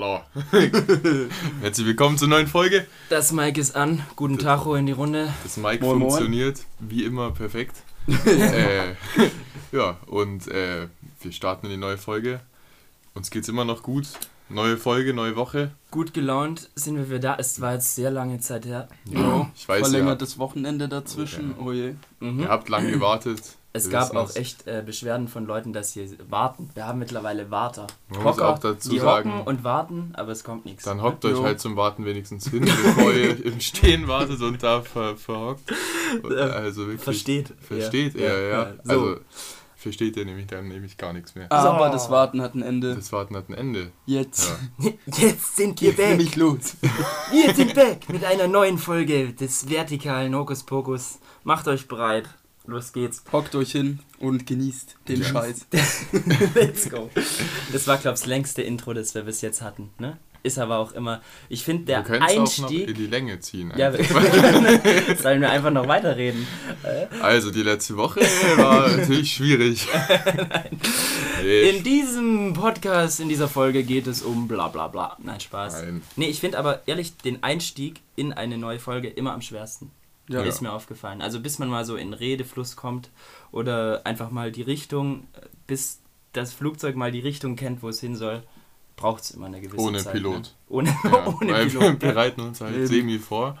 Hallo. Herzlich willkommen zur neuen Folge. Das Mic ist an. Guten Tag in die Runde. Das Mic Moin, moin. funktioniert wie immer perfekt. äh, ja, und äh, wir starten in die neue Folge. Uns geht's immer noch gut. Neue Folge, neue Woche. Gut gelaunt sind wir wieder da. Es war jetzt sehr lange Zeit her. Ja, ich weiß, Verlängertes Wochenende dazwischen. Ja. Oh je. Mhm. Ihr habt lange gewartet. Es Wir gab auch es. echt äh, Beschwerden von Leuten, dass sie warten. Wir haben mittlerweile Warter. Man muss auch dazu die sagen, hocken und warten, aber es kommt nichts. Dann hockt euch Jo. halt zum Warten wenigstens hin, bevor ihr im Stehen wartet und da ver verhockt. Also wirklich. Versteht. Versteht Ja. ja. Ja, so. Also versteht ihr nämlich dann nämlich gar nichts mehr. Aber So. das Warten hat ein Ende. Das Warten hat ein Ende. Jetzt. Ja. Jetzt sind wir back. ich los. Wir sind back mit einer neuen Folge des vertikalen Hokus Pokus. Macht euch bereit. Los geht's. Hockt euch hin und genießt den Ja. Scheiß. Let's go. Das war, glaube ich, das längste Intro, das wir bis jetzt hatten. Ne? Ist aber auch immer. Ich finde, der wir können es auch noch in Einstieg. die Länge ziehen. Ja, wir sollen wir einfach noch weiterreden. also die letzte Woche war natürlich schwierig. Nee, In diesem Podcast, in dieser Folge geht es um bla bla bla. Nein, Spaß. Nein. Nee, ich finde aber ehrlich den Einstieg in eine neue Folge immer am schwersten. Ja. Ist mir aufgefallen. Also bis man mal so in Redefluss kommt oder einfach mal die Richtung, bis das Flugzeug mal die Richtung kennt, wo es hin soll, braucht es immer eine gewisse Ohne Zeit. Pilot. Ne? Ohne, Ja, ohne weil wir Pilot. bereiten uns halt Eben. semi vor.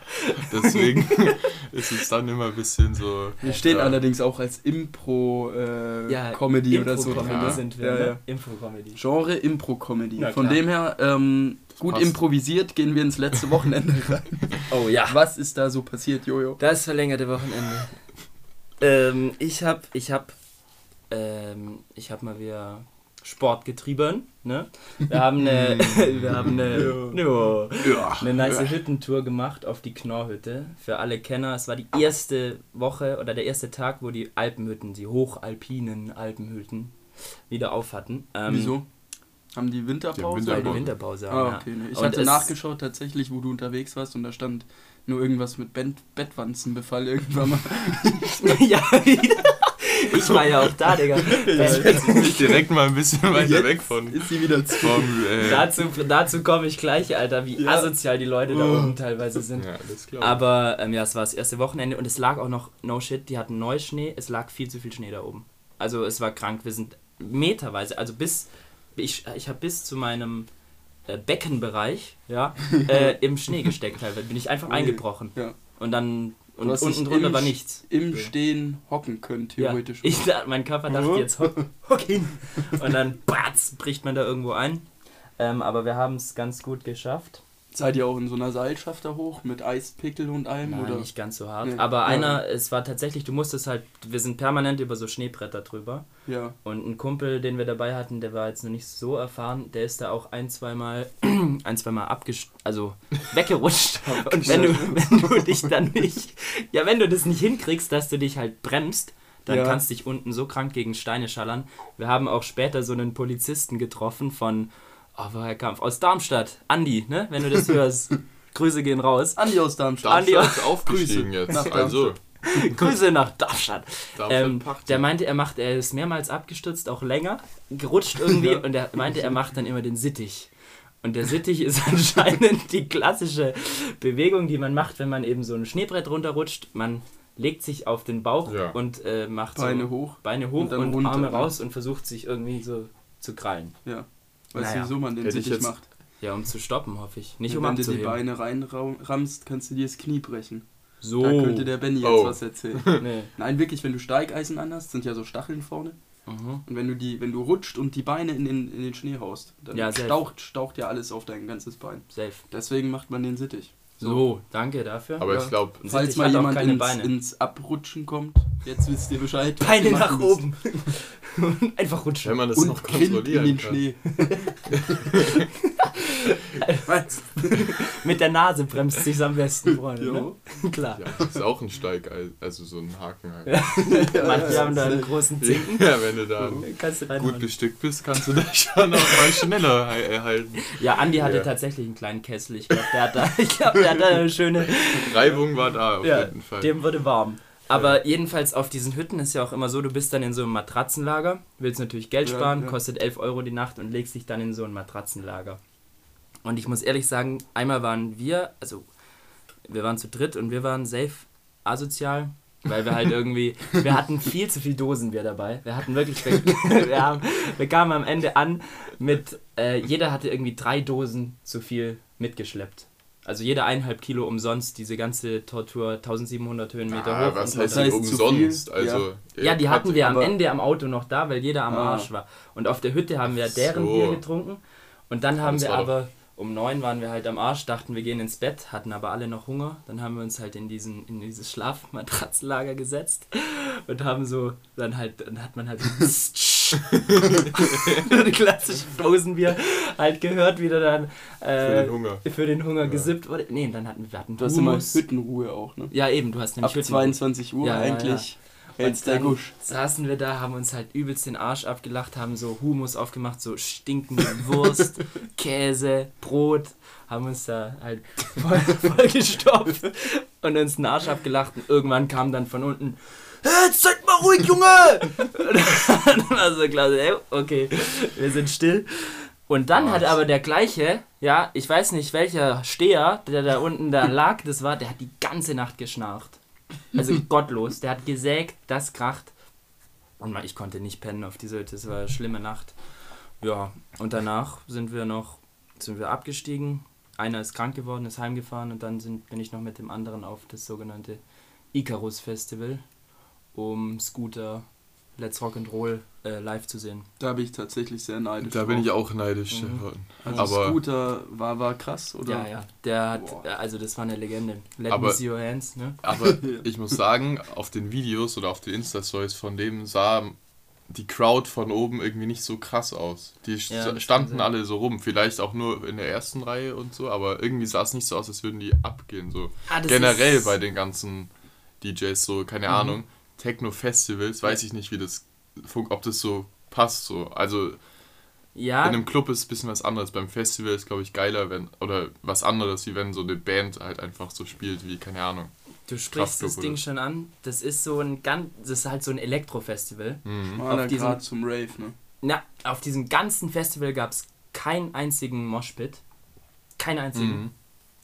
Deswegen ist es dann immer ein bisschen so. Wir stehen ja, allerdings auch als Impro-Comedy Ja, Comedy oder so Info-Comedy drin. Ne? sind wir. Ja, ne? ja. Info-Comedy. Genre Impro-Comedy. Von dem her, ähm, gut passt. improvisiert, gehen wir ins letzte Wochenende rein. Oh ja. Was ist da so passiert, Jojo? Das verlängerte Wochenende. ähm, ich hab, ich hab, ähm, ich hab mal wieder Sport getrieben. Ne? Wir haben eine, wir haben eine, ja. Ja. eine nice Hüttentour gemacht auf die Knorrhütte. Für alle Kenner, es war die erste Woche oder der erste Tag, wo die Alpenhütten, die hochalpinen Alpenhütten, wieder auf hatten. Ähm, Wieso? Haben die Winterpause? Die haben Weil die Winterpause. Winterpause haben. Ah, okay. Ne. Ich Und hatte es- nachgeschaut tatsächlich, wo du unterwegs warst und da stand nur irgendwas mit Bett Bettwanzenbefall irgendwann mal. ja, ich war ja auch da, Digga. Jetzt bin ich direkt mal ein bisschen weiter Jetzt weg von. Ist sie wieder zu. Vom, äh, dazu dazu komme ich gleich, Alter, wie Ja. asozial die Leute da Oh. oben teilweise sind. ja, das glaube ich. Aber ähm, ja, es war das erste Wochenende und es lag auch noch, no shit, die hatten Neuschnee, es lag viel zu viel Schnee da oben. Also es war krank, wir sind meterweise, also bis, ich, ich habe bis zu meinem äh, Beckenbereich, ja, äh, im Schnee gesteckt teilweise, bin ich einfach eingebrochen. Ja. Und dann, und hast unten drunter im war nichts. Im Stehen hocken können, Ja, theoretisch. ich, da- mein Körper dachte jetzt, hock, hock hin. Und dann, batz, bricht man da irgendwo ein. Ähm, aber wir haben es ganz gut geschafft. Seid ihr auch in so einer Seilschaft da hoch mit Eispickel und allem? Nein, oder? nicht ganz so hart. Nee. Aber Ja. einer, es war tatsächlich, du musstest halt, wir sind permanent über so Schneebretter drüber. Ja. Und ein Kumpel, den wir dabei hatten, der war jetzt noch nicht so erfahren, der ist da auch ein, zweimal, ein, zweimal abgest also weggerutscht. Und wenn du, wenn du dich dann nicht, ja, wenn du das nicht hinkriegst, dass du dich halt bremst, dann Ja. kannst du dich unten so krank gegen Steine schallern. Wir haben auch später so einen Polizisten getroffen von, oh, woher kam? Aus Darmstadt. Andi, ne? Wenn du das hörst. Grüße gehen raus. Andi aus Darmstadt. Andi ist aufgestiegen Grüße jetzt. nach Also, Grüße nach Darmstadt. Darmstadt Ähm, der meinte, er macht, er ist mehrmals abgestürzt, auch länger, gerutscht irgendwie Ja. und er meinte, er macht dann immer den Sittich. Und der Sittich ist anscheinend die klassische Bewegung, die man macht, wenn man eben so ein Schneebrett runterrutscht. Man legt sich auf den Bauch Ja. und äh, macht Beine so hoch. Beine hoch und und, Arme raus und versucht sich irgendwie so zu krallen. Ja. Weißt Naja. du, wieso man den Hätte ich Sittich macht? Ja, um zu stoppen, hoffe ich. Nicht Und um wenn du die. Beine reinrammst, kannst du dir das Knie brechen. So. Da könnte der Benny jetzt Oh. was erzählen. nee. Nein, wirklich, wenn du Steigeisen anhast, sind ja so Stacheln vorne. Mhm. Und wenn du die, wenn du rutscht und die Beine in den, in den Schnee haust, dann Ja, staucht, staucht ja alles auf dein ganzes Bein. Safe. Deswegen macht man den Sittich. So, danke dafür. Aber Ja. ich glaube, Ein Falls mal auch jemand keine ins, Beine. ins Abrutschen kommt, jetzt wisst ihr Bescheid. Beine nach machen müsst. oben. Einfach rutschen. wenn man das Und noch Grind in kontrollieren den kann. Schnee. Was? Mit der Nase bremst sich's am besten, Freunde. Ne? Klar. Ja, das ist auch ein Steig, also so ein Haken halt. Manche haben da einen großen Zinken. Ja, wenn du da Kannst du gut bestückt bist, kannst du das schon auch mal schneller erhalten. Ja, Andi hatte Ja. tatsächlich einen kleinen Kessel. Ich glaube, der hat da, ich glaub, der hat da eine schöne. Reibung war da auf Ja, jeden Fall. dem wurde warm. Aber jedenfalls auf diesen Hütten ist ja auch immer so, du bist dann in so einem Matratzenlager, willst natürlich Geld Ja, sparen, ja. kostet 11 Euro die Nacht und legst dich dann in so ein Matratzenlager. Und ich muss ehrlich sagen, einmal waren wir, also wir waren zu dritt und wir waren safe asozial, weil wir halt irgendwie, wir hatten viel zu viel Dosenbier dabei. Wir hatten wirklich, wir, wir, haben, wir kamen am Ende an mit, äh, jeder hatte irgendwie drei Dosen zu viel mitgeschleppt. Also jeder eineinhalb Kilo umsonst, diese ganze Tortur, 1700 Höhenmeter Ah, hoch. was heißt denn heißt umsonst? Also, Ja, die ihr hatten wir am Ende am Auto noch da, weil jeder am Ah. Arsch war. Und auf der Hütte haben wir deren so. Bier getrunken. Und dann haben das wir aber, um neun waren wir halt am Arsch, dachten wir gehen ins Bett, hatten aber alle noch Hunger. Dann haben wir uns halt in, diesen, in dieses Schlafmatratzenlager gesetzt und haben so, dann halt, dann hat man halt so die klassische Dosenbier halt gehört, wie der dann Für äh, den Hunger. für den Hunger Ja. gesippt wurde. Nee, dann hatten wir hatten Du hast immer. Hüttenruhe auch, ne? Ja, eben, du hast nämlich Ab Hütten- 22 Uhr Ja, ja, eigentlich Und dann Gusch. saßen wir da, haben uns halt übelst den Arsch abgelacht, haben so Humus aufgemacht, so stinkende Wurst, Käse, Brot, haben uns da halt voll, voll gestopft und uns den Arsch abgelacht und irgendwann kam dann von unten "Hey, Jetzt seid mal ruhig, Junge! Und dann war so klar, ey, okay, wir sind still. Und dann hat Was? aber der gleiche, ja, ich weiß nicht welcher Steher, der da unten da lag, das war, der hat die ganze Nacht geschnarcht. Also gottlos. Der hat gesägt, das kracht. Und ich konnte nicht pennen auf diese. Es war eine schlimme Nacht. Ja, und danach sind wir noch, sind wir abgestiegen. Einer ist krank geworden, ist heimgefahren und dann sind, bin ich noch mit dem anderen auf das sogenannte Icarus Festival, um Scooter Let's Rock and Roll äh, live zu sehen. Da bin ich tatsächlich sehr neidisch. Da bin drauf. ich auch neidisch. Mhm. Also aber Scooter war, war krass, oder? Ja, ja. Der hat, Boah. also das war eine Legende. Let Aber- me see your hands, ne? Aber ich muss sagen, auf den Videos oder auf den Insta-Stories von dem sah die Crowd von oben irgendwie nicht so krass aus. Die Ja, standen alle so rum, vielleicht auch nur in der ersten Reihe und so, aber irgendwie sah es nicht so aus, als würden die abgehen. So. Ah, Generell bei den ganzen DJs, so, keine Mhm. Ahnung, Techno-Festivals, weiß ich nicht, wie das, ob das so passt. So. Also Ja, in einem Club ist ein bisschen was anderes. Beim Festival ist, glaube ich, geiler, wenn, oder was anderes, wie wenn so eine Band halt einfach so spielt, wie, keine Ahnung. Du sprichst das Ding oder- schon an. Das ist so ein ganz, das ist halt so ein Elektrofestival. Mhm. Schmaler Auf diesem- zum Rave, ne? Na, auf diesem ganzen Festival gab es keinen einzigen Moshpit. Keinen einzigen. Mhm.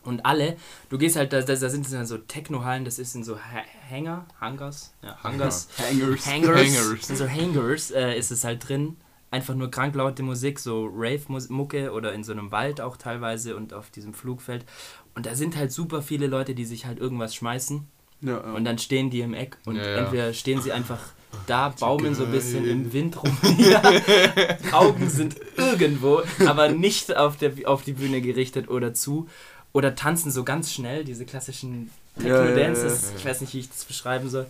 Und alle, du gehst halt, da, da da sind so Techno-Hallen, das ist in so Ha- Hangar, Hangars, ja, Hangars, Hangers. Hangars, Hangars. in so Hangars äh, ist es halt drin. Einfach nur krank laute Musik, so Rave-Mucke oder in so einem Wald auch teilweise und auf diesem Flugfeld. Und da sind halt super viele Leute, die sich halt irgendwas schmeißen. Ja, ja. Und dann stehen die im Eck und Ja, ja. entweder stehen sie einfach da, baumeln so ein bisschen im Wind rum. ja. Augen sind irgendwo, aber nicht auf, der, auf die Bühne gerichtet oder zu. Oder tanzen so ganz schnell, diese klassischen Ja, ja, ja, Techno-Dances. ja, ja. Ich weiß nicht, wie ich das beschreiben soll.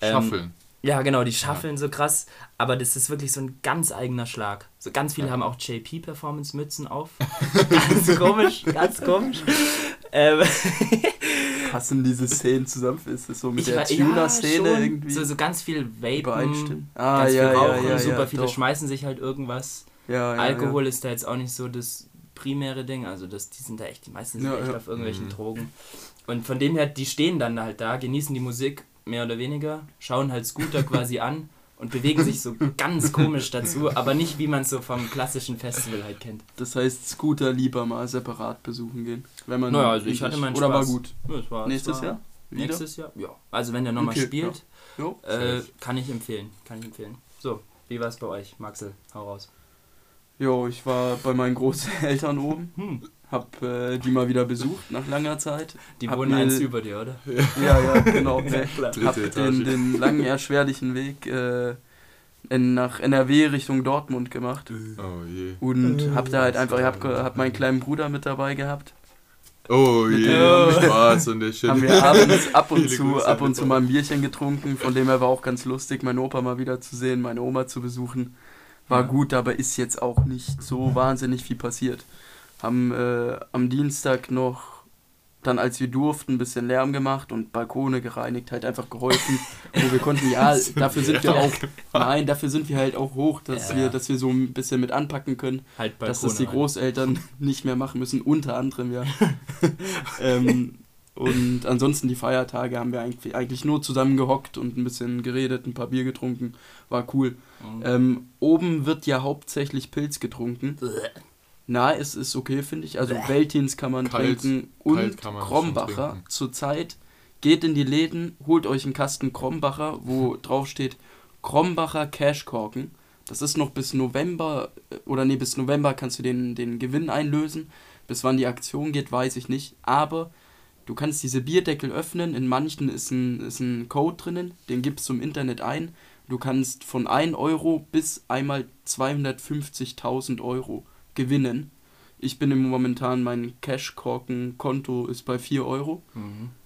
Ähm, Schaffeln. Ja, genau, die schaffeln so krass, aber das ist wirklich so ein ganz eigener Schlag. So ganz viele Ja. haben auch JP-Performance-Mützen auf. ganz komisch, ganz komisch. Ähm, Passen diese Szenen zusammen? Ist das so mit ich der Tuner-Szene schon. irgendwie So, so ganz viel Vapen? Ah, ganz ja, viel ja, Rauchen, ja, super ja, viele doch. schmeißen sich halt irgendwas. Ja, ja, Alkohol ist da jetzt auch nicht so das primäre Ding, also das, die sind da echt, die meisten sind Ja, echt ja. auf irgendwelchen Mhm. Drogen. Und von dem her, die stehen dann halt da, genießen die Musik mehr oder weniger, schauen halt Scooter quasi an und bewegen sich so ganz komisch dazu, aber nicht wie man es so vom klassischen Festival halt kennt. Das heißt, Scooter lieber mal separat besuchen gehen. Wenn man Naja, also ich hatte meinen Oder war Spaß. gut. Ja, es war, es Nächstes war Jahr? Wieder? Nächstes Jahr? Ja. Also wenn der nochmal Okay, spielt, Jo. äh, kann ich empfehlen. Kann ich empfehlen. So, wie war es bei euch, Maxel? Hau raus. Jo, ich war bei meinen Großeltern oben, Hm. hab äh, die mal wieder besucht nach langer Zeit. Die Hab wohnen mir- eins über dir, oder? Ja, ja, genau. Ja, klar. hab den, den langen, erschwerlichen Weg äh, in, nach NRW Richtung Dortmund gemacht. Oh je. Und hab da halt einfach, ich hab, ge- hab meinen kleinen Bruder mit dabei gehabt. Oh je. dem- Spaß und der Shit. Haben wir abends ab und zu, ab und zu mal ein Bierchen getrunken, von dem her war auch ganz lustig, meinen Opa mal wieder zu sehen, meine Oma zu besuchen. War gut, aber ist jetzt auch nicht so wahnsinnig viel passiert. Haben äh, am Dienstag noch, dann als wir durften, ein bisschen Lärm gemacht und Balkone gereinigt, halt einfach geholfen, wo wir konnten. Ja, dafür sind wir auch, nein, dafür sind wir halt auch hoch, dass Ja. wir, dass wir so ein bisschen mit anpacken können Halt dass das die. Großeltern nicht mehr machen müssen, unter anderem ja. ähm, und ansonsten die Feiertage haben wir eigentlich, eigentlich nur zusammen gehockt und ein bisschen geredet, ein paar Bier getrunken. War cool. Mhm. Ähm, oben wird ja hauptsächlich Pilz getrunken. Na, es ist okay, finde ich. Also. Veltins kann man Kalt- trinken und kann man Krombacher trinken. zurzeit. Geht in die Läden, holt euch einen Kasten Krombacher, wo drauf steht Krombacher Cashkorken. Das ist noch bis November, äh, oder nee, bis November kannst du den, den Gewinn einlösen. Bis wann die Aktion geht, weiß ich nicht. Aber du kannst diese Bierdeckel öffnen. In manchen ist ein, ist ein Code drinnen, den gibst du im Internet ein. Du kannst von 1 Euro bis einmal 250.000 Euro gewinnen. Ich bin im momentan, mein Cash-Korken-Konto ist bei 4 Euro.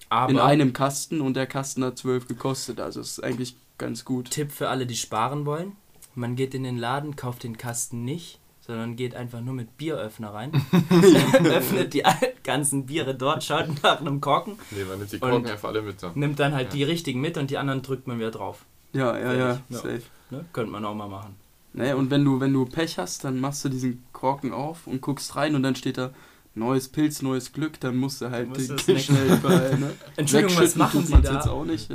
Aber in einem Kasten und der Kasten hat 12 gekostet. Also ist eigentlich ganz gut. Tipp für alle, die sparen wollen. Man geht in den Laden, kauft den Kasten nicht, sondern geht einfach nur mit Bieröffner rein. öffnet die ganzen Biere dort, schaut nach einem Korken, Nee, man nimmt die Und- Korken einfach alle mit da. nimmt dann halt Ja. die richtigen mit und die anderen drückt man wieder drauf. Ja, ja, ja, Ja. safe. Ne? Könnte man auch mal machen. Ne, und wenn du, wenn du Pech hast, dann machst du diesen Korken auf und guckst rein und dann steht da neues Pilz, neues Glück, dann musst du halt den schnell überall, ne? Entschuldigung, was machen Sie da? jetzt auch nicht.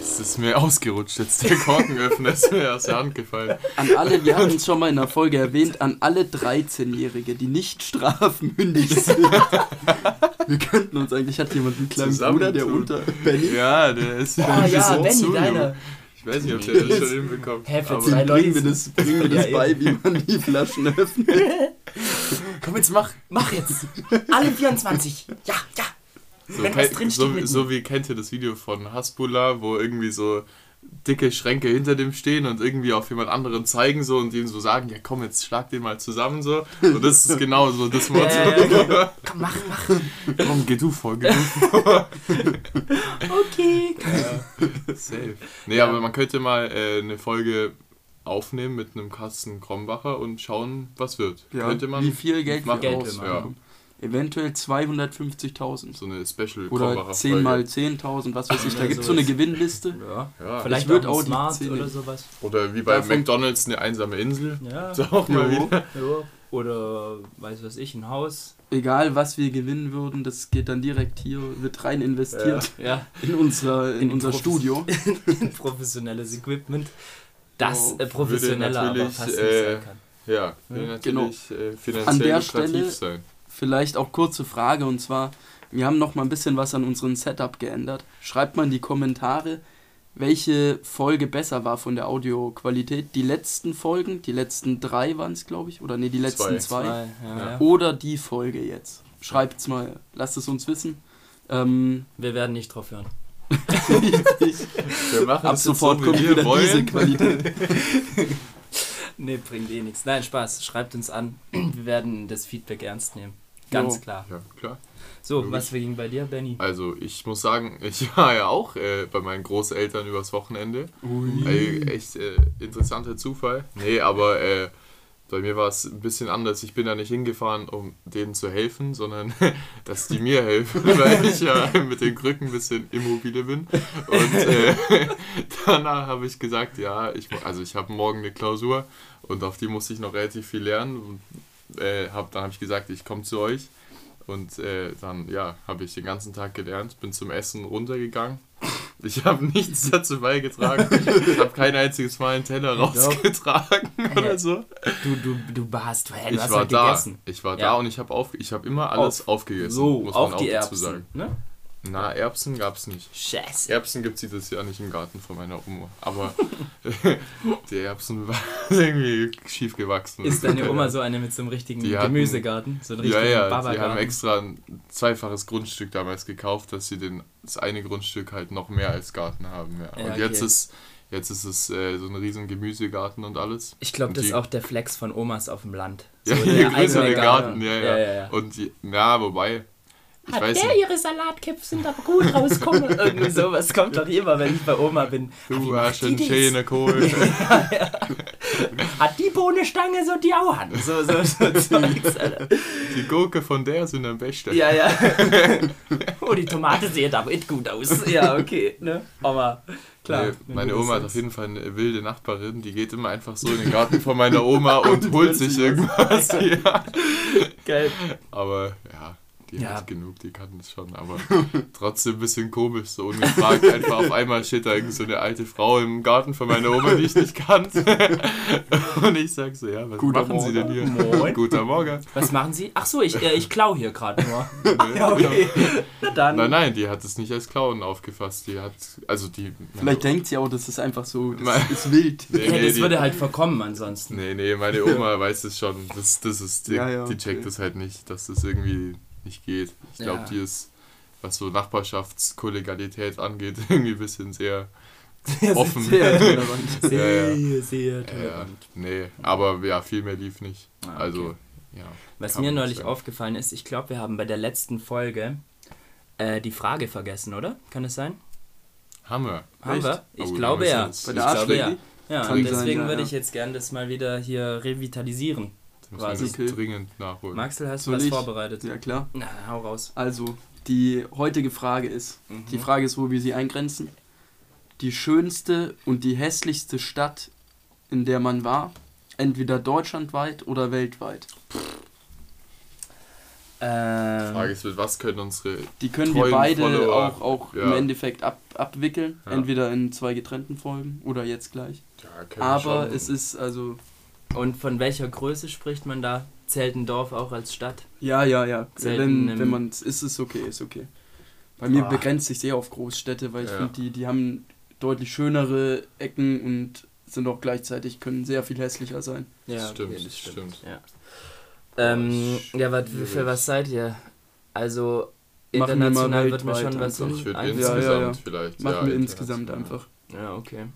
Es ist mir ausgerutscht jetzt, der Korkenöffner ist mir aus der Hand gefallen. An alle, wir hatten es schon mal in der Folge erwähnt, an alle 13-Jährige, die nicht strafmündig sind. wir könnten uns eigentlich, hat jemand einen kleinen Bruder, der unter Benny? Ja, der ist Ah ja, so Benny, zu, deiner. Ich weiß nicht, ob der das schon hinbekommt. Hä, für zwei Leute Bringen wir das, bringen wir das Ja, bei, wie man die Flaschen öffnet. Komm jetzt mach! Mach jetzt! Alle 24! Ja, ja! So, Wenn was drinsteht so, so wie kennt ihr das Video von Hasbullah, wo irgendwie so dicke Schränke hinter dem stehen und irgendwie auf jemand anderen zeigen so und ihm so sagen, ja komm, jetzt schlag den mal zusammen so. Und das ist genau so das Motto. Ja, ja, ja. Komm, mach, mach! Komm, geh du vor, geh du vor. Okay! Safe. Nee, Ja. aber man könnte mal äh, eine Folge aufnehmen mit einem Kasten Krombacher und schauen, was wird. Ja, könnte man wie viel Geld machen. wir Geld wir Ja. Eventuell 250.000. So eine Special Oder Krombacher 10 mal 10.000, was weiß ich. Da gibt es so eine. Gewinnliste. Ja. Ja. Vielleicht Ich würd auch, Smart oder sowas. Oder wie bei Davon- McDonalds eine einsame Insel. Ja. Ist auch mal Jo. wieder. Oder, weiß was ich, ein Haus. Egal, was wir gewinnen würden, das geht dann direkt hier, wird rein investiert Ja. in, unser, in, In unser Profis- Studio. Professionelles Equipment. Das Oh, professioneller aber fast nicht äh, sein kann. Ja, will Ja, natürlich äh, finanziell An der Stelle- sein. Vielleicht auch kurze Frage und zwar, wir haben noch mal ein bisschen was an unserem Setup geändert. Schreibt mal in die Kommentare, welche Folge besser war von der Audioqualität. Die letzten Folgen, die letzten drei waren es, glaube ich, oder nee, die letzten Zwei. zwei. Ja, Ja. Oder die Folge jetzt. Schreibt's mal, lasst es uns wissen. Ähm, Wir werden nicht drauf hören. Wir machen ab sofort so, kommt wir wieder diese wollen. Qualität. Nee, bringt eh nichts. Nein, Spaß. Schreibt uns an. Wir werden das Feedback ernst nehmen. Ganz Jo. klar. Ja, klar. So, Logisch. was ging bei dir, Benny? Also, ich muss sagen, ich war ja auch äh, bei meinen Großeltern übers Wochenende. Ui. Ey, echt äh, interessanter Zufall. Nee, aber äh, bei mir war es ein bisschen anders. Ich bin da nicht hingefahren, um denen zu helfen, sondern dass die mir helfen, weil ich ja mit den Krücken ein bisschen immobile bin. Und äh, danach habe ich gesagt, ja, ich, also ich habe morgen eine Klausur und auf die muss ich noch relativ viel lernen. Äh, hab, dann habe ich gesagt, ich komme zu euch. Und äh, dann, ja, habe ich den ganzen Tag gelernt, bin zum Essen runtergegangen. Ich habe nichts dazu beigetragen. Ich habe kein einziges Mal einen Teller rausgetragen oder so. Du, du, du hey, du Ich hast war halt da. gegessen. Ich war Ja. da und ich habe auf, ich habe immer alles Auf. aufgegessen. So, muss auch man die dazu Erbsen. Ne? Na, Erbsen gab es nicht. Scheiße. Erbsen gibt es dieses Jahr nicht im Garten von meiner Oma. Aber die Erbsen waren irgendwie schief gewachsen. Ist deine Oma so eine mit so einem richtigen Die hatten- Gemüsegarten? So einen Ja, richtigen ja, die Babagarten? haben extra ein zweifaches Grundstück damals gekauft, dass sie den, das eine Grundstück halt noch mehr als Garten haben. Ja. Ja, und jetzt okay. ist, jetzt ist es äh, so ein riesen Gemüsegarten und alles. Ich glaube, das die- ist auch der Flex von Omas auf dem Land. Ja, der je größer der Garten, ja, ja. ja, ja, ja. Und die, ja, wobei, Hat weiß der nicht, ihre Salatköpfe da gut rauskommen? Irgendwie sowas kommt doch immer, wenn ich bei Oma bin. Du hast einen schönen Kohl. Hat die Bohnenstange so die auch an? So, so, so Alter. Die Gurke von der sind am besten. Ja, ja. oh, die Tomate sieht aber nicht gut aus. Ja, okay, ne? Aber klar. Nee, meine Oma hat auf jeden Fall eine wilde Nachbarin, die geht immer einfach so in den Garten von meiner Oma und holt sich irgendwas. Ja. Geil. Aber ja, die Ja. hat genug, die kann das schon, aber trotzdem ein bisschen komisch, so ungefragt. Einfach auf einmal steht da irgend so eine alte Frau im Garten von meiner Oma, die ich nicht kannte. Und ich sag so, ja, was Guter machen Sie denn hier? Moin. Guter Morgen. Was machen Sie? Ach so, ich, äh, ich klau hier gerade nur. Ja, okay. Na dann. Nein, nein, die hat es nicht als Klauen aufgefasst. Die hat, also die. Vielleicht denkt sie auch, das ist einfach so, Mein- das ist wild. Nee, Ja, nee, das die, würde halt verkommen ansonsten. nee, nee, meine Oma weiß es schon. Das, das ist, die, Ja, ja, die checkt okay. es halt nicht, dass das irgendwie nicht geht. Ich glaube, Ja. die ist, was so Nachbarschaftskollegialität angeht, irgendwie ein bisschen sehr offen. Sehr tolerant. Sehr, Ja, ja. sehr tolerant. nee, aber ja, viel mehr lief nicht. Ah, okay. Also, ja. Was mir neulich sagen. aufgefallen ist, ich glaube, wir haben bei der letzten Folge äh, die Frage vergessen, oder? Kann es sein? Haben wir. Haben Echt? wir? Ich Oh, glaube ja. Ich glaube ja. Ja, und sein, deswegen ja, würde ja. ich jetzt gern das mal wieder hier revitalisieren. Das Quasi. jetzt Okay. dringend nachholen. Maxel, hast du Soll was ich? vorbereitet? Ja, klar. Na, hau raus. Also, die heutige Frage ist, Mhm. die Frage ist, wo wir sie eingrenzen. Die schönste und die hässlichste Stadt, in der man war, entweder deutschlandweit oder weltweit. Ähm, Frage ist, mit was können unsere. Die können wir beide Follower, auch, auch ja. im Endeffekt ab, abwickeln, Ja. entweder in zwei getrennten Folgen oder jetzt gleich. Ja, Aber es ist also, Und von welcher Größe spricht man da? Zählt ein Dorf auch als Stadt? ja, ja, ja, Selten wenn, wenn man es ist, es okay, ist okay. Bei mir Boah. begrenzt sich sehr auf Großstädte, weil ich Ja. finde, die, die haben deutlich schönere Ecken und sind auch gleichzeitig, können sehr viel hässlicher sein. Das stimmt, das stimmt. Ja, ähm, ist ja wat, für was seid ihr? Also Machen wir international wird mir weltweit schon was einfach. Ich würde. Ja, insgesamt ja, ja. vielleicht. Machen ja, wir insgesamt international. einfach. Ja, okay.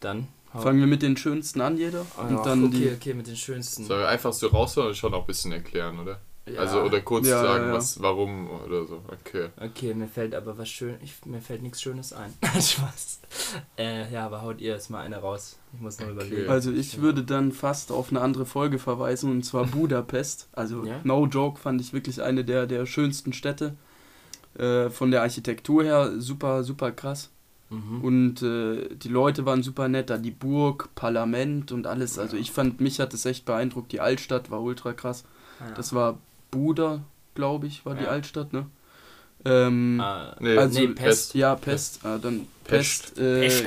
Dann. Fangen wir mit den schönsten an, jeder. Oh, und dann okay, die. okay, mit den schönsten. Sollen wir einfach so raushauen und schon auch ein bisschen erklären, oder? Ja. Also, oder kurz Ja, sagen, ja, ja. was, warum oder so. Okay. Okay, mir fällt aber was schön. Ich, mir fällt nichts Schönes ein. Spaß. Äh, ja, aber haut ihr jetzt mal eine raus. Ich muss noch Okay. überlegen. Also ich würde dann fast auf eine andere Folge verweisen und zwar Budapest. Also Ja? no joke fand ich wirklich eine der, der schönsten Städte. Äh, von der Architektur her super, super krass. Mhm. Und äh, die Leute waren super nett, da die Burg, Parlament und alles. Also ich fand, mich hat es echt beeindruckt. Die Altstadt war ultra krass. ja. Das war Buda, glaube ich, war die. Altstadt, ne? Ähm, Ah, Nee, Also, nee, Pest. Ja, Pest. Ah, dann Pest. Pest. Äh, Pest,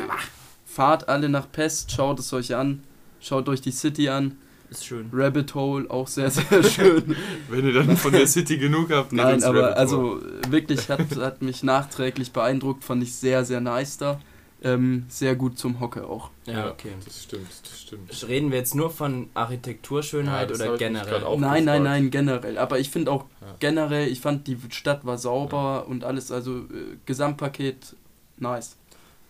fahrt alle nach Pest, schaut es euch an. Schaut euch die City an. Ist schön. Rabbit Hole, auch sehr, sehr schön. Wenn ihr dann von der City genug habt, geht Nein, ins aber Rabbit Hole. also äh, wirklich hat, hat mich nachträglich beeindruckt, fand ich sehr, sehr nice da. Ähm, sehr gut zum Hocke auch. Ja, okay. Das stimmt, das stimmt. Reden wir jetzt nur von Architekturschönheit Ja, oder ich generell? auch nein, nein, gefragt. nein, generell. Aber ich finde auch Ja. generell, ich fand die Stadt war sauber und alles, also äh, Gesamtpaket nice.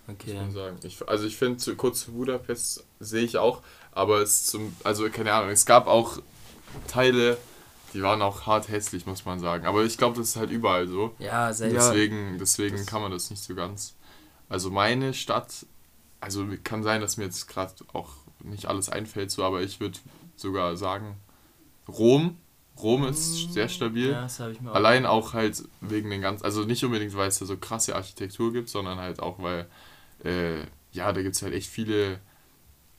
Muss Okay. man sagen. Ich, also ich finde, zu, kurz zu Budapest sehe ich auch, aber es zum, also keine Ahnung, es gab auch Teile, die waren auch hart hässlich, muss man sagen. Aber ich glaube, das ist halt überall so. Ja, selbst. Ja. Deswegen, deswegen das- kann man das nicht so ganz. Also meine Stadt, also kann sein, dass mir jetzt gerade auch nicht alles einfällt, so, aber ich würde sogar sagen, Rom. Rom ist sehr stabil. Ja, das habe ich mir auch. Allein auch halt wegen den ganzen, also nicht unbedingt, weil es da so krasse Architektur gibt, sondern halt auch, weil, äh, ja, da gibt es halt echt viele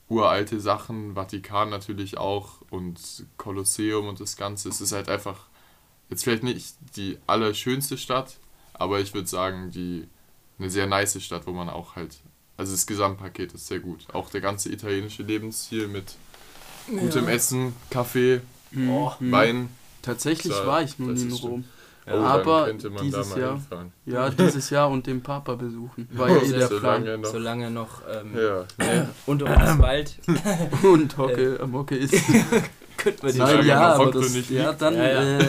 uralte Sachen, Vatikan natürlich auch und Kolosseum und das Ganze. Es ist halt einfach, jetzt vielleicht nicht die allerschönste Stadt, aber ich würde sagen, die eine sehr nice Stadt, wo man auch halt, also das Gesamtpaket ist sehr gut. Auch der ganze italienische Lebensstil mit gutem Essen, Kaffee, Oh. Wein. Tatsächlich war ich noch nie in Rom. Oh, Ja. dann Aber könnte man dieses da mal Jahr- hinfahren. Ja, dieses Jahr und den Papa besuchen. War ja eh der so Plan. lange noch. Solange noch ähm, Ja, ne? unter uns Wald, Und Hocke am Hocke ist. könnten wir die Solange Nein, noch ja, aber Hocke das, nicht ja, dann Ja, ja. Äh,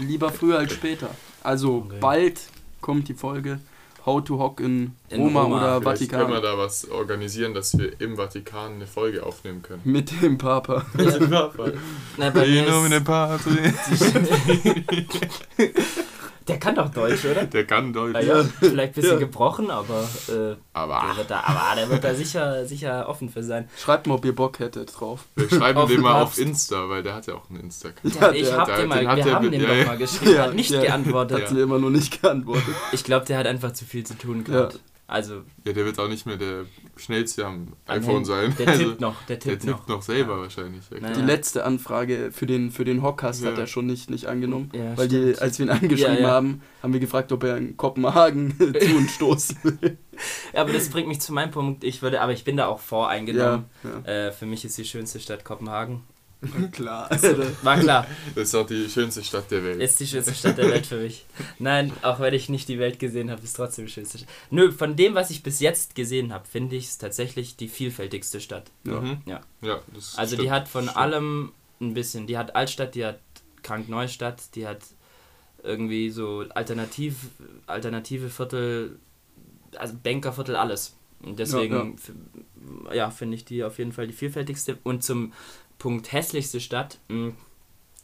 lieber früher als später. Also Okay. bald kommt die Folge How to Hock in, In Roma, Roma. oder Vielleicht können wir Vatikan. da was organisieren, dass wir im Vatikan eine Folge aufnehmen können. Mit dem Papa. Na, bei mir ist, Patri. der kann doch Deutsch, oder? Der kann Deutsch. Ah, ja, vielleicht ein bisschen Ja. gebrochen, aber, äh, der Aber wird da, aber der wird da sicher, sicher offen für sein. Schreibt mal, ob ihr Bock hättet drauf. wir schreiben den den mal auf. Insta, weil der hat ja auch einen Insta-Kanal. Ja, der ich hat- hab der- dem mal, den hat wir der haben ja, doch ja. mal geschrieben, er hat nicht ja. geantwortet. Hat sie immer noch nicht geantwortet. Ich glaube, der hat einfach zu viel zu tun Ja. gehabt. Also, Ja, der wird auch nicht mehr der schnellste am Am iPhone sein. der Also, tippt noch, der der tippt tippt noch. noch selber Ja. wahrscheinlich. Ja, Naja. Die letzte Anfrage für den, für den Hockcast Ja. hat er schon nicht, nicht angenommen. Ja, weil die, als wir ihn angeschrieben Ja, ja. haben, haben wir gefragt, ob er in Kopenhagen zu uns stoßen will. Ja, aber das bringt mich zu meinem Punkt. Ich würde, aber ich bin da auch ja, voreingenommen. ja. Äh, für mich ist die schönste Stadt Kopenhagen. klar. War klar, Das ist auch die schönste Stadt der Welt. ist die schönste Stadt der Welt für mich. Nein, auch wenn ich nicht die Welt gesehen habe, ist trotzdem die schönste Stadt. Nö, von dem, was ich bis jetzt gesehen habe, finde ich es tatsächlich die vielfältigste Stadt. Ja. Mhm. Ja. ja das Also die stimmt, hat von stimmt. allem ein bisschen. Die hat Altstadt, die hat Krank-Neustadt, die hat irgendwie so alternativ, alternative Viertel, also Bankerviertel, alles. Und deswegen, Ja, ja. ja, finde ich die auf jeden Fall die vielfältigste. Und zum Punkt hässlichste Stadt, mh,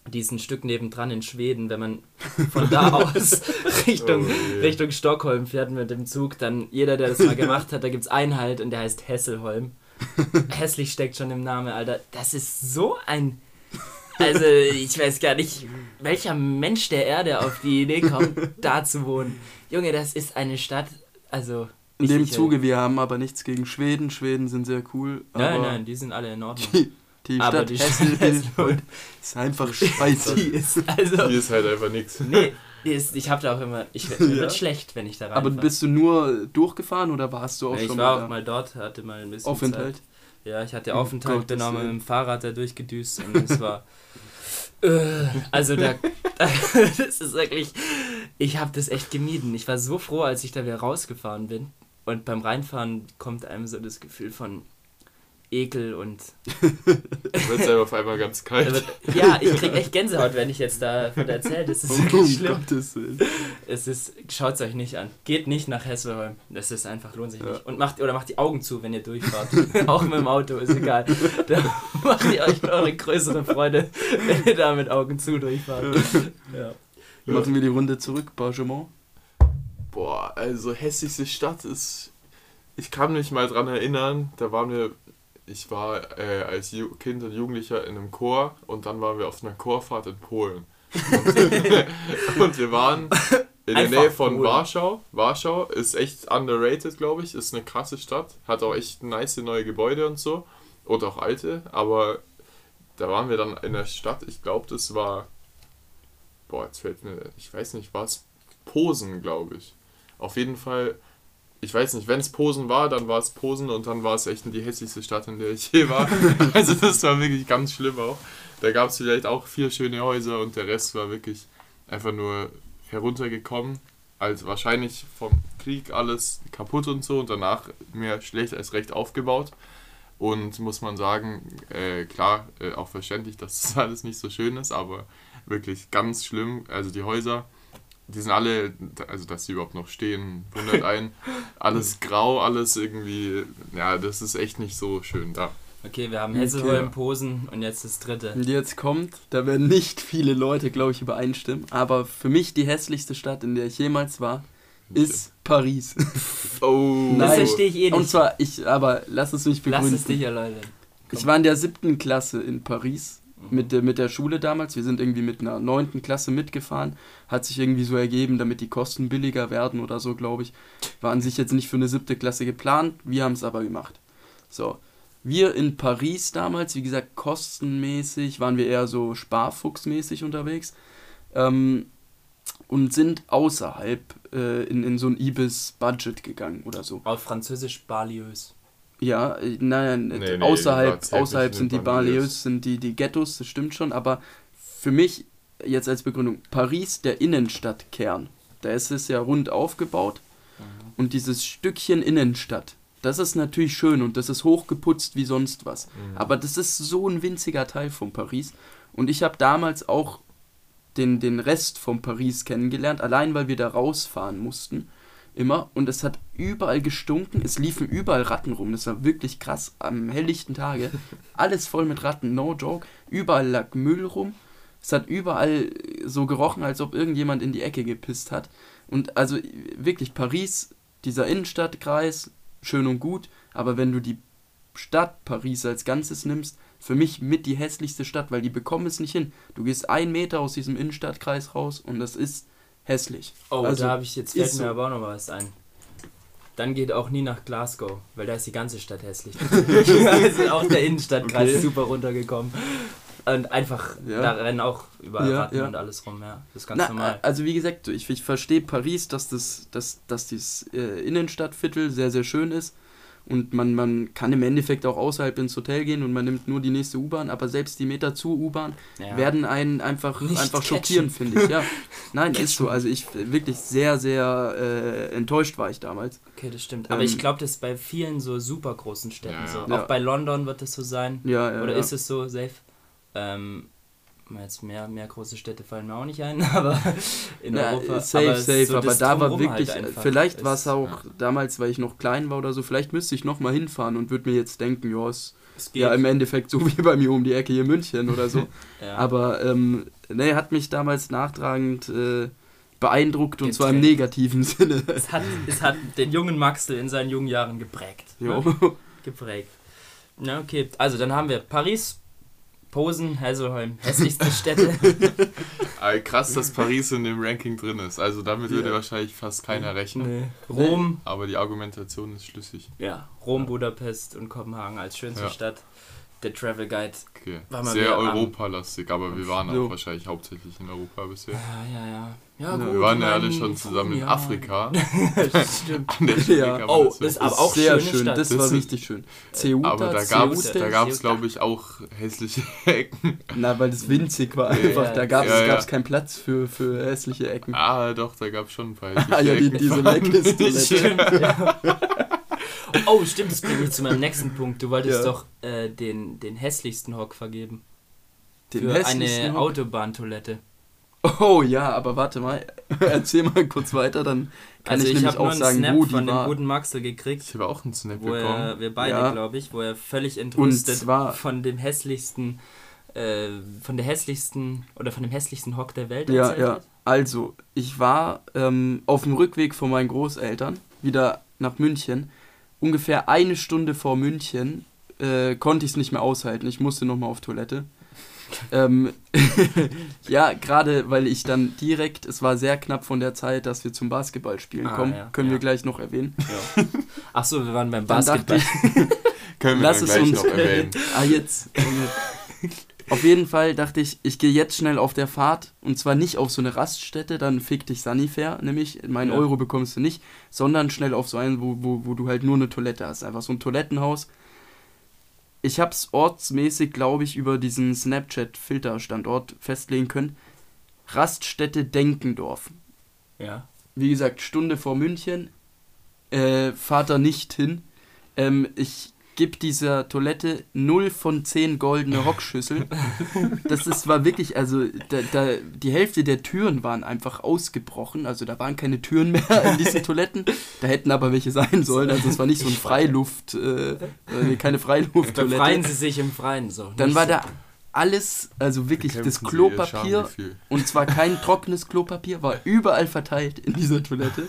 die ist ein Stück nebendran in Schweden, wenn man von da aus Richtung, Oh. Richtung Stockholm fährt mit dem Zug, dann jeder, der das mal gemacht hat, da gibt es einen Halt und der heißt Hesselholm. Hässlich steckt schon im Namen, Alter. Das ist so ein. Also, ich weiß gar nicht, welcher Mensch der Erde auf die Idee kommt, da zu wohnen. Junge, das ist eine Stadt, also. In dem ich- Zuge, wir haben aber nichts gegen Schweden. Schweden sind sehr cool. Nein, nein, die sind alle in Ordnung. Die, die Aber Stadt die Stadt Hesselholm ist einfach scheiße. Die ist, also. Hier ist halt einfach nichts. Nee, die ist, ich hab da auch immer. Ich mir Ja. wird schlecht, wenn ich da rein. Aber bist du nur durchgefahren oder warst du auch ich schon war mal auch mal dort, hatte mal ein bisschen. Aufenthalt? Zeit. Ja, ich hatte Um Aufenthalt, bin auch mit dem Fahrrad da durchgedüst und es war. Äh, also da, das ist wirklich, ich habe das echt gemieden. Ich war so froh, als ich da wieder rausgefahren bin. Und beim Reinfahren kommt einem so das Gefühl von Ekel und Wird selber auf einmal ganz kalt. Ja, ich krieg echt Gänsehaut, wenn ich jetzt davon erzähle. Das ist wirklich schlimm. Gottes Willen. Es ist, schaut's euch nicht an. Geht nicht nach Hesselholm. Das ist einfach, lohnt sich Ja. nicht. Und macht, oder macht die Augen zu, wenn ihr durchfahrt. Auch mit dem Auto, ist egal. Da macht ihr euch eure größere Freude, wenn ihr da mit Augen zu durchfahrt. Ja. Machen wir die Runde zurück, Bargemont. Boah, also hässlichste Stadt ist. Ich kann mich mal dran erinnern, da waren wir. Ich war äh, als Ju Kind und Jugendlicher in einem Chor und dann waren wir auf einer Chorfahrt in Polen. Und, und wir waren in der Einfach Nähe von Polen. Warschau. Warschau ist echt underrated, glaube ich. Ist eine krasse Stadt. Hat auch echt nice neue Gebäude und so. Und auch alte. Aber da waren wir dann in der Stadt. Ich glaube, das war. Boah, jetzt fällt mir. Ich weiß nicht, war es Posen, glaube ich. Auf jeden Fall, ich weiß nicht, wenn es Posen war, dann war es Posen und dann war es echt die hässlichste Stadt, in der ich je war. also das war wirklich ganz schlimm auch. Da gab es vielleicht auch vier schöne Häuser und der Rest war wirklich einfach nur heruntergekommen. Also wahrscheinlich vom Krieg alles kaputt und so und danach mehr schlecht als recht aufgebaut. Und muss man sagen, äh, klar, äh, auch verständlich, dass das alles nicht so schön ist, aber wirklich ganz schlimm. Also die Häuser, die sind alle, also dass sie überhaupt noch stehen, wundert einen. Alles grau, alles irgendwie, ja, das ist echt nicht so schön da. Okay, wir haben Okay. Hesselholm, Posen und jetzt das dritte. Und jetzt kommt, da werden nicht viele Leute, glaube ich, übereinstimmen, aber für mich die hässlichste Stadt, in der ich jemals war, ist Paris. Oh, Das Nein. verstehe ich eh Und nicht. zwar, ich, aber lass es mich Lass begründen. es dich erläutern. Ich war in der siebten Klasse in Paris mit der, mit der Schule damals. Wir sind irgendwie mit einer neunten Klasse mitgefahren. Hat sich irgendwie so ergeben, damit die Kosten billiger werden oder so, glaube ich. War an sich jetzt nicht für eine siebte Klasse geplant. Wir haben es aber gemacht. So. Wir in Paris damals, wie gesagt, kostenmäßig, waren wir eher so sparfuchsmäßig unterwegs. Ähm, und sind außerhalb äh, in, in so ein Ibis-Budget gegangen oder so. Auf Französisch Balieus. Ja, äh, nein, Nee, nee, außerhalb, außerhalb sind die Banlieues. Sind die, die Ghettos, das stimmt schon, aber für mich jetzt als Begründung, Paris, der Innenstadtkern, da ist es ja rund aufgebaut und dieses Stückchen Innenstadt, das ist natürlich schön und das ist hochgeputzt wie sonst was, Mhm. aber das ist so ein winziger Teil von Paris und ich habe damals auch den, den Rest von Paris kennengelernt, allein weil wir da rausfahren mussten immer und es hat überall gestunken, es liefen überall Ratten rum, das war wirklich krass am helllichten Tage, alles voll mit Ratten, no joke, überall lag Müll rum, es hat überall so gerochen, als ob irgendjemand in die Ecke gepisst hat und also wirklich Paris, dieser Innenstadtkreis, schön und gut, aber wenn du die Stadt Paris als Ganzes nimmst, für mich mit die hässlichste Stadt, weil die bekommen es nicht hin. Du gehst einen Meter aus diesem Innenstadtkreis raus und das ist hässlich. Oh, Also, da habe ich jetzt fällt mir so. aber auch noch was ein. dann geht auch nie nach Glasgow, weil da ist die ganze Stadt hässlich. also auch der Innenstadtkreis Okay. super runtergekommen. Und einfach, Ja. da rennen auch überall Ja, Ratten ja. und alles rum, ja. Das ist ganz Na, normal. also wie gesagt, ich, ich verstehe Paris, dass das, dass, dass dieses äh, Innenstadtviertel sehr, sehr schön ist. Und man, man kann im Endeffekt auch außerhalb ins Hotel gehen und man nimmt nur die nächste U-Bahn, aber selbst die Meter zur U-Bahn ja. werden einen einfach, Nicht einfach catchen. schockieren, finde ich. Ja. Nein, ist so. Also ich wirklich sehr, sehr äh, enttäuscht war ich damals. Okay, das stimmt. Aber Ähm, ich glaube, das ist bei vielen so super großen Städten Ja, so. Auch bei London wird es so sein. Ja, ja, Oder ja. ist es so safe? Ähm, jetzt mehr, mehr große Städte fallen mir auch nicht ein, aber in Ja, Europa. safe, aber safe, so aber da war wirklich, halt einfach vielleicht war es auch damals, weil ich noch klein war oder so, vielleicht müsste ich nochmal hinfahren und würde mir jetzt denken, ja, Es geht. ja im Endeffekt so wie bei mir um die Ecke hier München oder so. ja. Aber ähm, ne, hat mich damals nachtragend äh, beeindruckt und Getrennt. zwar im negativen Sinne. es, hat, es hat den jungen Maxel in seinen jungen Jahren geprägt. Jo. Ne? Geprägt. Na, okay. Also, dann haben wir Paris, Posen, Hesselholm, hässlichste Städte. Aber krass, dass Paris in dem Ranking drin ist. Also damit würde Ja. wahrscheinlich fast keiner rechnen. Nee. Rom, Aber die Argumentation ist schlüssig. ja, Rom, Budapest und Kopenhagen als schönste Ja. Stadt. Der Travel Guide. Okay. War mal Sehr Europalastig, aber wir waren So. auch wahrscheinlich hauptsächlich in Europa bisher. Ja, ja, ja. Ja, gut, Wir waren ja alle schon zusammen in ja. Afrika. Stimmt. An der Stelle Ja. Oh, das ist aber auch sehr schön, Stadt. das, war ist- richtig schön. Ceuta, aber da gab es, da gab's, glaube ich, auch hässliche Ecken. Na, weil das winzig war einfach, da gab es Ja, ja. keinen Platz für, für hässliche Ecken. Ah, doch, da gab es schon ein paar hässliche Ah ja, die, Ecken. diese Leckes-Toilette. Stimmt, ja. Oh, stimmt, das bringt mich zu meinem nächsten Punkt. Du wolltest Ja. doch äh, den, den hässlichsten Hock vergeben. Den für hässlichsten eine Hock. Autobahntoilette. Oh ja, aber warte mal, erzähl mal kurz weiter, dann kann Also ich, ich, nämlich auch einen sagen, Snap wo die von dem war. guten Maxel gekriegt, Ich habe auch einen Snap wo bekommen. er, wir beide, Ja. glaube ich, wo er völlig entrüstet von dem hässlichsten, äh, von der hässlichsten oder von dem hässlichsten Hock der Welt Ja, erzählt ja. hat. Also, ich war ähm, auf dem Rückweg von meinen Großeltern wieder nach München. Ungefähr eine Stunde vor München äh, konnte ich es nicht mehr aushalten. Ich musste nochmal auf Toilette. ähm, ja, gerade weil ich dann direkt, es war sehr knapp von der Zeit, dass wir zum Basketballspielen Ah, kommen. ja, Können ja. wir gleich noch erwähnen. Ja. Ach so, wir waren beim Basketball. ich, Können wir lass dann es gleich uns- noch erwähnen. ah, jetzt. Auf jeden Fall dachte ich, ich gehe jetzt schnell auf der Fahrt und zwar nicht auf so eine Raststätte, dann fick dich Sanifair, nämlich meinen Ja. Euro bekommst du nicht, sondern schnell auf so einen, wo, wo, wo du halt nur eine Toilette hast, einfach so ein Toilettenhaus. Ich hab's ortsmäßig, glaube ich, über diesen Snapchat-Filterstandort festlegen können. Raststätte Denkendorf. Ja. Wie gesagt, Stunde vor München, äh, fahrt da nicht hin. Ähm, ich gebe dieser Toilette 0 von 10 goldene Hockschüssel. Das ist, war wirklich, also da, da, die Hälfte der Türen waren einfach ausgebrochen. Also da waren keine Türen mehr in diesen Toiletten. Da hätten aber welche sein sollen. Also es war nicht so ein Freiluft, äh, äh, keine Befreien Freilufttoilette. Sie sich im Freien so. Dann war so. da alles, also wirklich das Bekämpfen Ihr Klopapier und zwar kein trockenes Klopapier, war überall verteilt in dieser Toilette.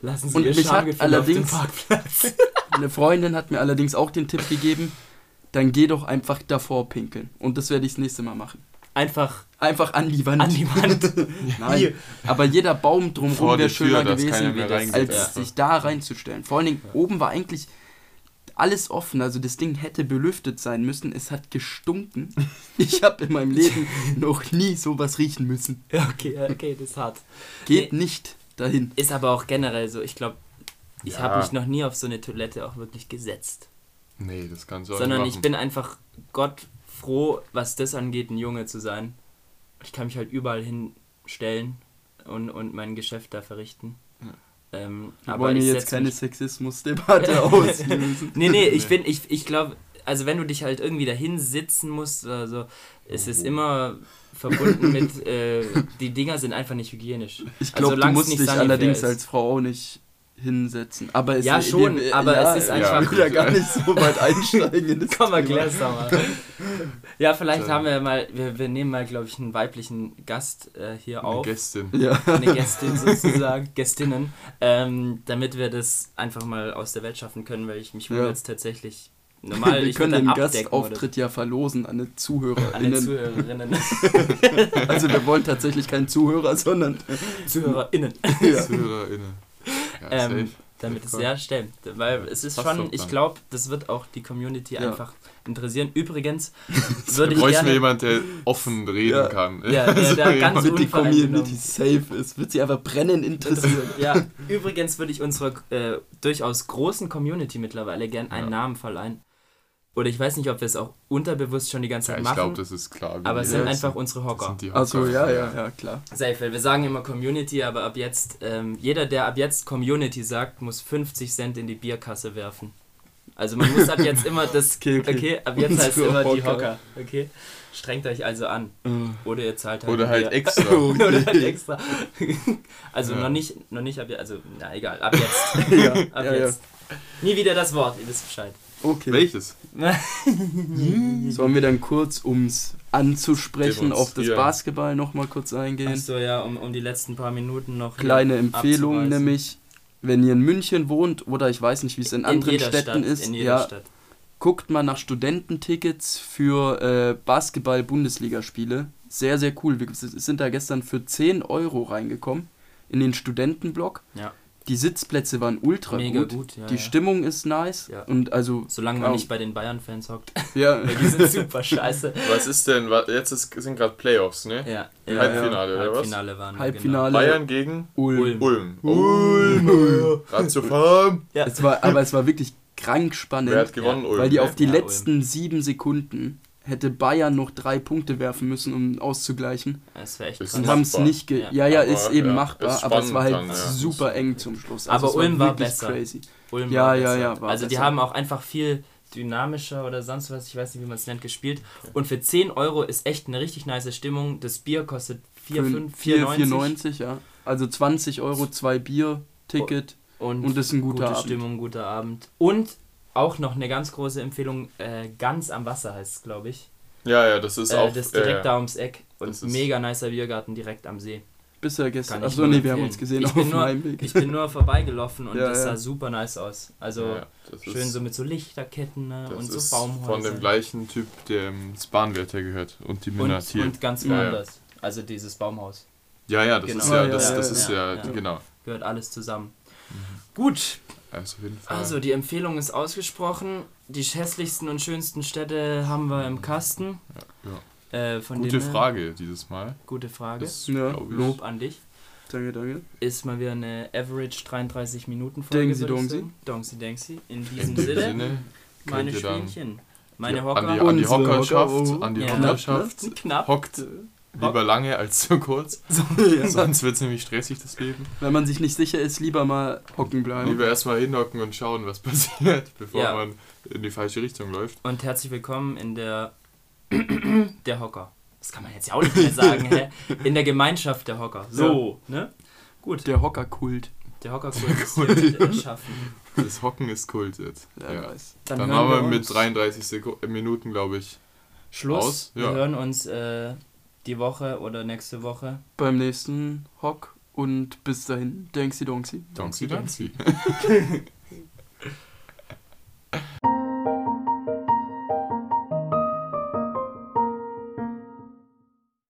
Lassen Sie Und Ihr mich hat allerdings- auf dem Parkplatz. Eine Freundin hat mir allerdings auch den Tipp gegeben, dann geh doch einfach davor pinkeln. Und das werde ich das nächste Mal machen. Einfach Einfach an die Wand. an die Wand. Nein, Hier. aber jeder Baum drumherum wäre Tür, schöner keiner gewesen, das- als Ja. sich da reinzustellen. Vor allen Dingen, oben war eigentlich alles offen. Also das Ding hätte belüftet sein müssen. Es hat gestunken. Ich habe in meinem Leben noch nie sowas riechen müssen. Ja, okay, okay, das ist hart. Geht nicht dahin. Ist aber auch generell so. Ich glaube, ich Ja. habe mich noch nie auf so eine Toilette auch wirklich gesetzt. Nee, das kannst du auch Sondern nicht ich bin einfach Gott froh, was das angeht, ein Junge zu sein. Ich kann mich halt überall hinstellen und, und mein Geschäft da verrichten. Ja. Ähm, Wir aber wollen ich hier jetzt keine Sexismus-Debatte auslösen. Nee, nee, ich bin, ich, ich glaube, also wenn du dich halt irgendwie dahin sitzen musst oder so, es ist Oh. immer verbunden mit, äh, die Dinger sind einfach nicht hygienisch. Ich Also glaube, du solang's musst nicht dich allerdings ist. als Frau auch nicht hinsetzen. Aber es Ja, schon, wir- aber ja, es ist ja, einfach- Ich will ja gar nicht so weit einsteigen in das Komm mal, Thema. klär's doch mal. Ja, vielleicht So. haben wir mal, wir, wir nehmen mal, glaube ich, einen weiblichen Gast äh, hier Eine auf. Gästin. Ja. Eine Gästin sozusagen, Gästinnen, ähm, damit wir das einfach mal aus der Welt schaffen können, weil ich mich Ja. jetzt tatsächlich. Normal, wir ich können den oder Gastauftritt ja verlosen an eine. An ZuhörerInnen. Zuhörerinnen, also wir wollen tatsächlich keinen Zuhörer, sondern ZuhörerInnen. ja. ZuhörerInnen. Ja, Ähm, safe. damit es ja stimmt. Weil es ist Passt schon, ich glaube, das wird auch die Community Ja. einfach interessieren. Übrigens würde ich gerne. jemanden, der offen reden Ja. kann. Ja, der- der So ganz jemand- Damit die. Community safe ist, wird sie einfach brennend interessieren. Ja, übrigens würde ich unserer äh, durchaus großen Community mittlerweile gern einen Ja. Namen verleihen. Oder ich weiß nicht, ob wir es auch unterbewusst schon die ganze Ja, Zeit ich machen. glaube, das ist klar. aber es sind einfach unsere Das Hocker. sind die Achso, Hocker. ja, ja, ja, klar. Safe, wir sagen immer Community, aber ab jetzt, ähm, jeder, der ab jetzt Community sagt, muss 50 Cent in die Bierkasse werfen. Also man muss ab jetzt immer das. Okay, Okay, okay. ab jetzt heißt immer die Hocker. Hocker. Okay? Strengt euch also an. Oder ihr zahlt halt. Oder halt Bier. extra. Oder halt extra. Also Ja. noch nicht, noch nicht ab jetzt, also na egal, ab jetzt. ja, Ab ja, ja. jetzt. Nie wieder das Wort, ihr wisst Bescheid. Okay. Welches? Sollen wir dann kurz, ums anzusprechen, auf das Demonstrieren. Basketball nochmal kurz eingehen? Achso, ja, um, um die letzten paar Minuten noch. Kleine Empfehlung, nämlich, wenn ihr in München wohnt oder ich weiß nicht, wie es in, in anderen jeder Städten Stadt, ist, in jeder ja, Stadt. guckt mal nach Studententickets für äh, Basketball-Bundesligaspiele. Sehr, sehr cool. Wir sind da gestern für 10 Euro reingekommen in den Studentenblock. Ja. Die Sitzplätze waren ultra Mega gut. gut, ja. Die ja. Stimmung ist nice. Ja. Und also, Solange man Ja. nicht bei den Bayern-Fans hockt. ja. Die sind super scheiße. Was ist denn, jetzt ist, sind gerade Playoffs, ne? Ja, Ja, Halbfinale, oder was? Halbfinale waren Halbfinale. Bayern gegen Ulm. Ulm. Ulm. Ulm. Rad zu fahren. Ja. Es war, aber es war wirklich krank spannend. Wer hat gewonnen? Ulm. Weil die auf die Ja, letzten sieben Sekunden hätte Bayern noch drei Punkte werfen müssen, um auszugleichen. Ja, Das wäre echt Ist Und krass. haben es nicht ge Ja. ja, ja, Aber, ist eben ja, machbar, ist aber es war halt dann, ja. super eng zum Schluss. Aber es war Ulm war wirklich besser. Crazy. Ulm Ja, war ja, besser. ja, war Also die besser. haben auch einfach viel dynamischer oder sonst was, ich weiß nicht, wie man es nennt, gespielt. Und für 10 Euro ist echt eine richtig nice Stimmung. Das Bier kostet 4, 5, 4,90 4,90, ja. Also 20 Euro, zwei Bier, Ticket und, und das ist ein guter gute Abend. Stimmung, guter Abend. Und auch noch eine ganz große Empfehlung, äh, ganz am Wasser heißt es, glaube ich. Ja, ja, das ist Äh, auch. das ist direkt äh, da ums Eck. Und Das ist- mega nicer Biergarten direkt am See. Bisher gestern. Achso, nee, wir haben uns gesehen Ich auf bin nur- Heimweg. Ich bin nur vorbeigelaufen und Ja, das sah ja. super nice aus. Also ja, schön ist, so mit so Lichterketten ne? das und so ist Baumhäuser. Von dem gleichen Typ, dem das Bahnwärter gehört. Und die und, Minatier. und ganz Ja, ja. woanders. Also dieses Baumhaus. Ja, ja, das Genau. ist ja, Ah, ja, das, ja, das ja, ist ja, ja, ja. genau. Gehört alles zusammen. Mhm. Gut, Also auf jeden Fall. also die Empfehlung ist ausgesprochen. Die hässlichsten und schönsten Städte haben wir im Kasten. ja. Äh, von Gute Frage dieses Mal. Gute Frage. Das, Ja. Lob an dich. Danke, danke. Ist mal wieder eine Average 33 Minuten Folge. Ich Dongsi. Dongsi Dengsi. In In diesem dem Sinne, Sinne, meine Schwänchen. Meine die, Hocker. an die, an die Hockerschaft, Hocker, oh. an die Ja. Hockerschaft Knapp. hockt lieber lange als zu kurz. Ja. Sonst wird es nämlich stressig, das Leben. Wenn man sich nicht sicher ist, lieber mal hocken bleiben. Lieber erstmal hinhocken und schauen, was passiert, bevor Ja. man in die falsche Richtung läuft. Und herzlich willkommen in der der Hocker. Das kann man jetzt ja auch nicht mehr sagen, hä? In der Gemeinschaft der Hocker. So, ne? Gut, Der Hockerkult. der Hockerkult ist erschaffen. Das Hocken ist Kult jetzt. Ja. weiß. Dann, Dann, haben wir wir mit uns 33 Seku äh, Minuten, glaube ich. Schluss. aus, Wir ja. hören uns äh, die Woche oder nächste Woche. Beim nächsten Hock und bis dahin, Danksy Donksy. Donksy Donksy.